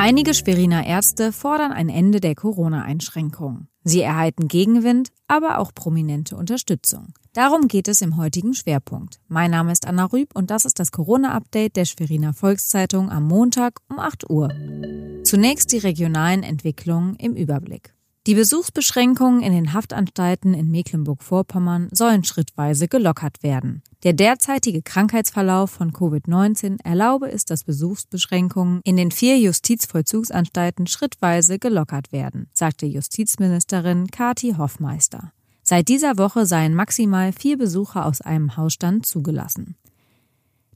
Einige Schweriner Ärzte fordern ein Ende der Corona-Einschränkungen. Sie erhalten Gegenwind, aber auch prominente Unterstützung. Darum geht es im heutigen Schwerpunkt. Mein Name ist Anna Rüb und das ist das Corona-Update der Schweriner Volkszeitung am Montag um 8 Uhr. Zunächst die regionalen Entwicklungen im Überblick. Die Besuchsbeschränkungen in den Haftanstalten in Mecklenburg-Vorpommern sollen schrittweise gelockert werden. Der derzeitige Krankheitsverlauf von Covid-19 erlaube es, dass Besuchsbeschränkungen in den vier Justizvollzugsanstalten schrittweise gelockert werden, sagte Justizministerin Kati Hoffmeister. Seit dieser Woche seien maximal vier Besucher aus einem Hausstand zugelassen.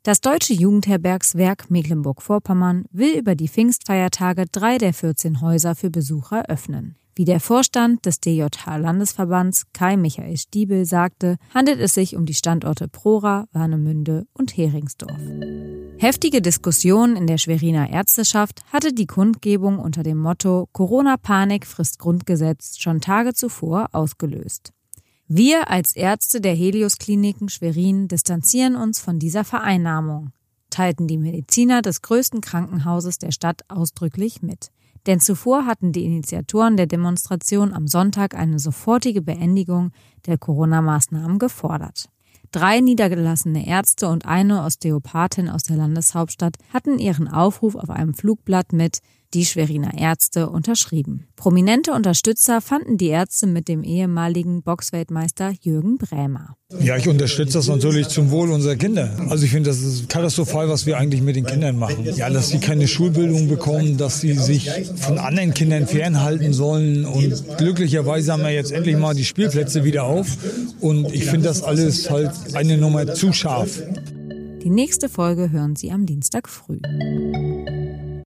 Das Deutsche Jugendherbergswerk Mecklenburg-Vorpommern will über die Pfingstfeiertage drei der 14 Häuser für Besucher öffnen. Wie der Vorstand des DJH-Landesverbands Kai Michael Stiebel sagte, handelt es sich um die Standorte Prora, Warnemünde und Heringsdorf. Heftige Diskussionen in der Schweriner Ärzteschaft hatte die Kundgebung unter dem Motto Corona-Panik frisst Grundgesetz schon Tage zuvor ausgelöst. Wir als Ärzte der Helios-Kliniken Schwerin distanzieren uns von dieser Vereinnahmung, teilten die Mediziner des größten Krankenhauses der Stadt ausdrücklich mit. Denn zuvor hatten die Initiatoren der Demonstration am Sonntag eine sofortige Beendigung der Corona-Maßnahmen gefordert. Drei niedergelassene Ärzte und eine Osteopathin aus der Landeshauptstadt hatten ihren Aufruf auf einem Flugblatt mit die Schweriner Ärzte unterschrieben. Prominente Unterstützer fanden die Ärzte mit dem ehemaligen Boxweltmeister Jürgen Brämer. Ja, ich unterstütze das natürlich zum Wohl unserer Kinder. Also ich finde, das ist katastrophal, was wir eigentlich mit den Kindern machen. Ja, dass sie keine Schulbildung bekommen, dass sie sich von anderen Kindern fernhalten sollen. Und glücklicherweise haben wir jetzt endlich mal die Spielplätze wieder auf. Und ich finde das alles halt eine Nummer zu scharf. Die nächste Folge hören Sie am Dienstag früh.